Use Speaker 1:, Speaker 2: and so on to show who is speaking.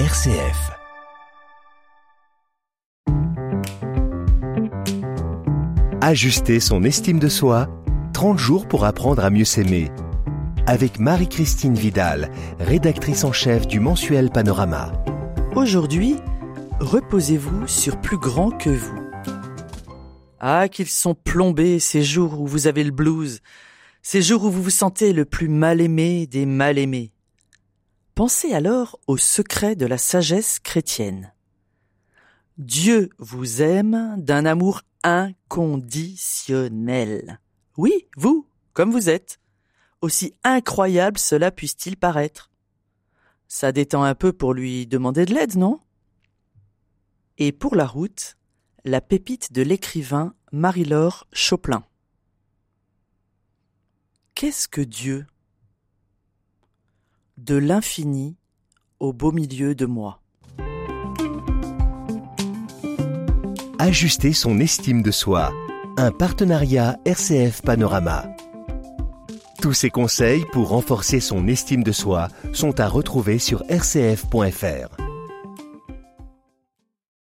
Speaker 1: RCF. Ajuster son estime de soi, 30 jours pour apprendre à mieux s'aimer. Avec Marie-Christine Vidal, rédactrice en chef du mensuel Panorama.
Speaker 2: Aujourd'hui, reposez-vous sur plus grand que vous. Ah, qu'ils sont plombés ces jours où vous avez le blues, ces jours où vous vous sentez le plus mal aimé des mal aimés. Pensez alors au secret de la sagesse chrétienne. Dieu vous aime d'un amour inconditionnel. Oui, vous, comme vous êtes. Aussi incroyable cela puisse-t-il paraître. Ça détend un peu pour lui demander de l'aide, non? Et pour la route, la pépite de l'écrivain Marie-Laure Choplin. Qu'est-ce que Dieu? De l'infini au beau milieu de moi.
Speaker 1: Ajuster son estime de soi. Un partenariat RCF Panorama. Tous ces conseils pour renforcer son estime de soi sont à retrouver sur rcf.fr.